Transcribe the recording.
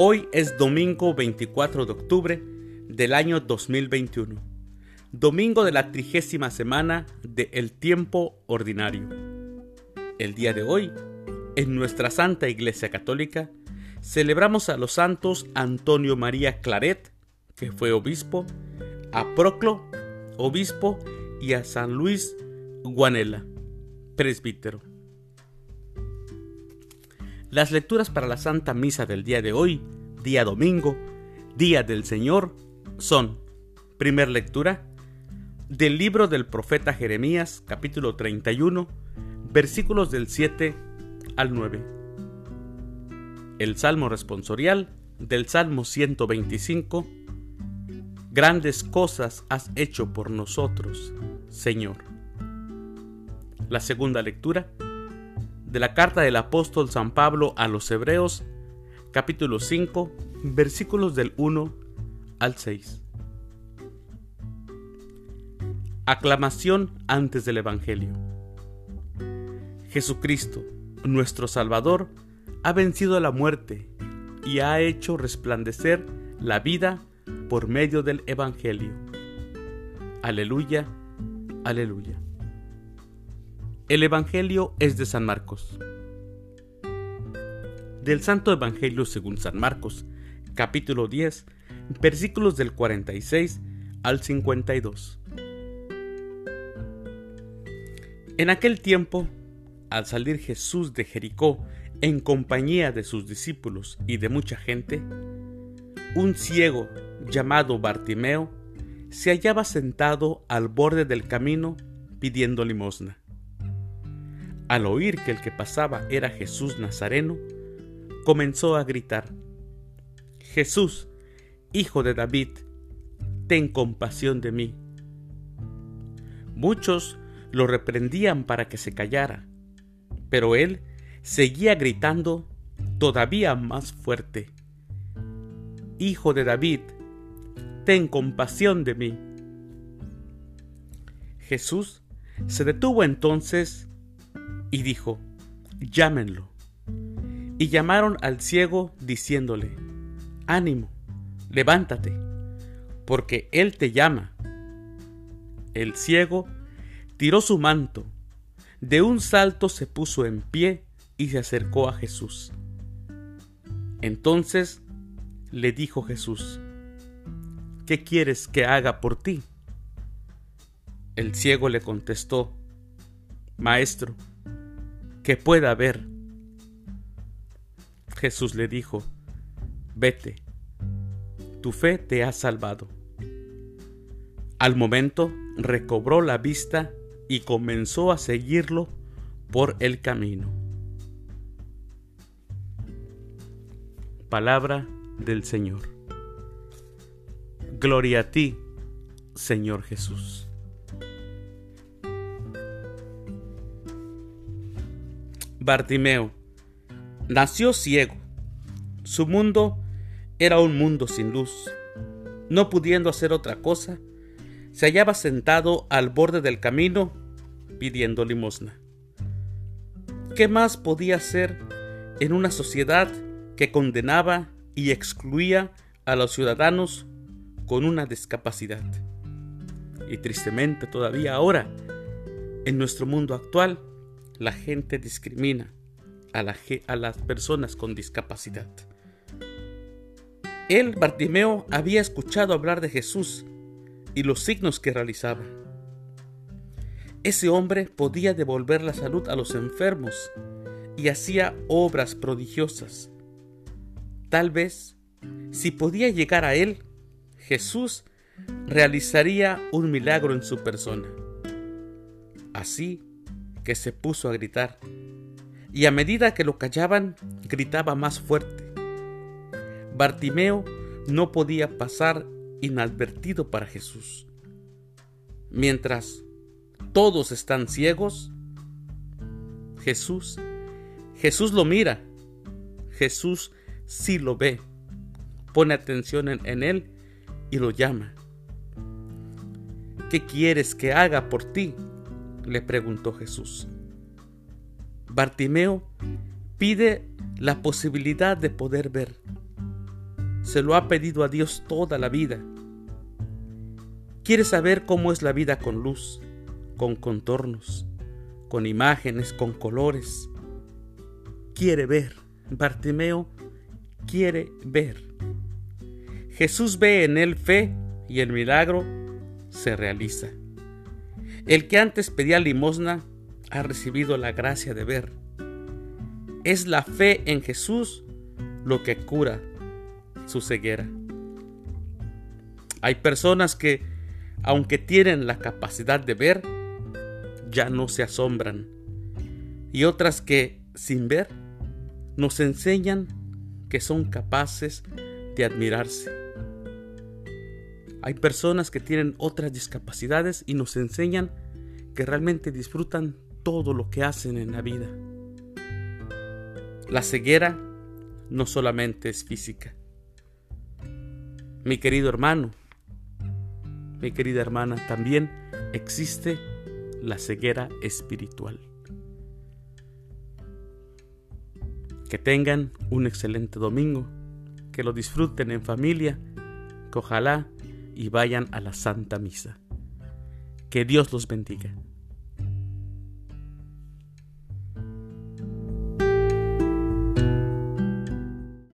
Hoy es domingo 24 de octubre del año 2021, domingo de la trigésima semana de El Tiempo Ordinario. El día de hoy, en nuestra Santa Iglesia Católica, celebramos a los santos Antonio María Claret, que fue obispo, a Proclo, obispo, y a San Luis Guanela, presbítero. Las lecturas para la Santa Misa del día de hoy, día domingo, día del Señor, son, primer lectura, del libro del profeta Jeremías, capítulo 31, versículos del 7 al 9. El Salmo responsorial del Salmo 125, Grandes cosas has hecho por nosotros, Señor. La segunda lectura, de la carta del apóstol San Pablo a los Hebreos, capítulo 5, versículos del 1 al 6. Aclamación antes del Evangelio. Jesucristo, nuestro Salvador, ha vencido la muerte y ha hecho resplandecer la vida por medio del Evangelio. Aleluya, aleluya. El Evangelio es de San Marcos. Del Santo Evangelio según San Marcos, capítulo 10, versículos del 46 al 52. En aquel tiempo, al salir Jesús de Jericó en compañía de sus discípulos y de mucha gente, un ciego llamado Bartimeo se hallaba sentado al borde del camino pidiendo limosna. Al oír que el que pasaba era Jesús Nazareno, comenzó a gritar, Jesús, hijo de David, ten compasión de mí. Muchos lo reprendían para que se callara, pero él seguía gritando todavía más fuerte, Hijo de David, ten compasión de mí. Jesús se detuvo entonces y dijo, llámenlo. Y llamaron al ciego diciéndole, ánimo, levántate, porque él te llama. El ciego tiró su manto, de un salto se puso en pie y se acercó a Jesús. Entonces le dijo Jesús, ¿qué quieres que haga por ti? El ciego le contestó, Maestro, que pueda ver. Jesús le dijo, vete, tu fe te ha salvado. Al momento recobró la vista y comenzó a seguirlo por el camino. Palabra del Señor. Gloria a ti, Señor Jesús. Bartimeo nació ciego. Su mundo era un mundo sin luz. No pudiendo hacer otra cosa, se hallaba sentado al borde del camino pidiendo limosna. ¿Qué más podía hacer en una sociedad que condenaba y excluía a los ciudadanos con una discapacidad? Y tristemente todavía ahora, en nuestro mundo actual, la gente discrimina a, a las personas con discapacidad. Él, Bartimeo, había escuchado hablar de Jesús y los signos que realizaba. Ese hombre podía devolver la salud a los enfermos y hacía obras prodigiosas. Tal vez, si podía llegar a él, Jesús realizaría un milagro en su persona. Así, que se puso a gritar, y a medida que lo callaban, gritaba más fuerte. Bartimeo no podía pasar inadvertido para Jesús. Mientras todos están ciegos, Jesús, Jesús lo mira, Jesús sí lo ve, pone atención en, en él y lo llama. ¿Qué quieres que haga por ti? Le preguntó Jesús. Bartimeo pide la posibilidad de poder ver. se lo ha pedido a Dios toda la vida. Quiere saber cómo es la vida con luz, con contornos, con imágenes, con colores. Quiere ver. Bartimeo quiere ver. Jesús ve en él fe y el milagro se realiza. El que antes pedía limosna ha recibido la gracia de ver. Es la fe en Jesús lo que cura su ceguera. Hay personas que, aunque tienen la capacidad de ver, ya no se asombran. Y otras que, sin ver, nos enseñan que son capaces de admirarse. Hay personas que tienen otras discapacidades y nos enseñan que realmente disfrutan todo lo que hacen en la vida. La ceguera no solamente es física. Mi querido hermano, mi querida hermana, también existe la ceguera espiritual. Que tengan un excelente domingo, que lo disfruten en familia, que ojalá y vayan a la Santa Misa. Que Dios los bendiga.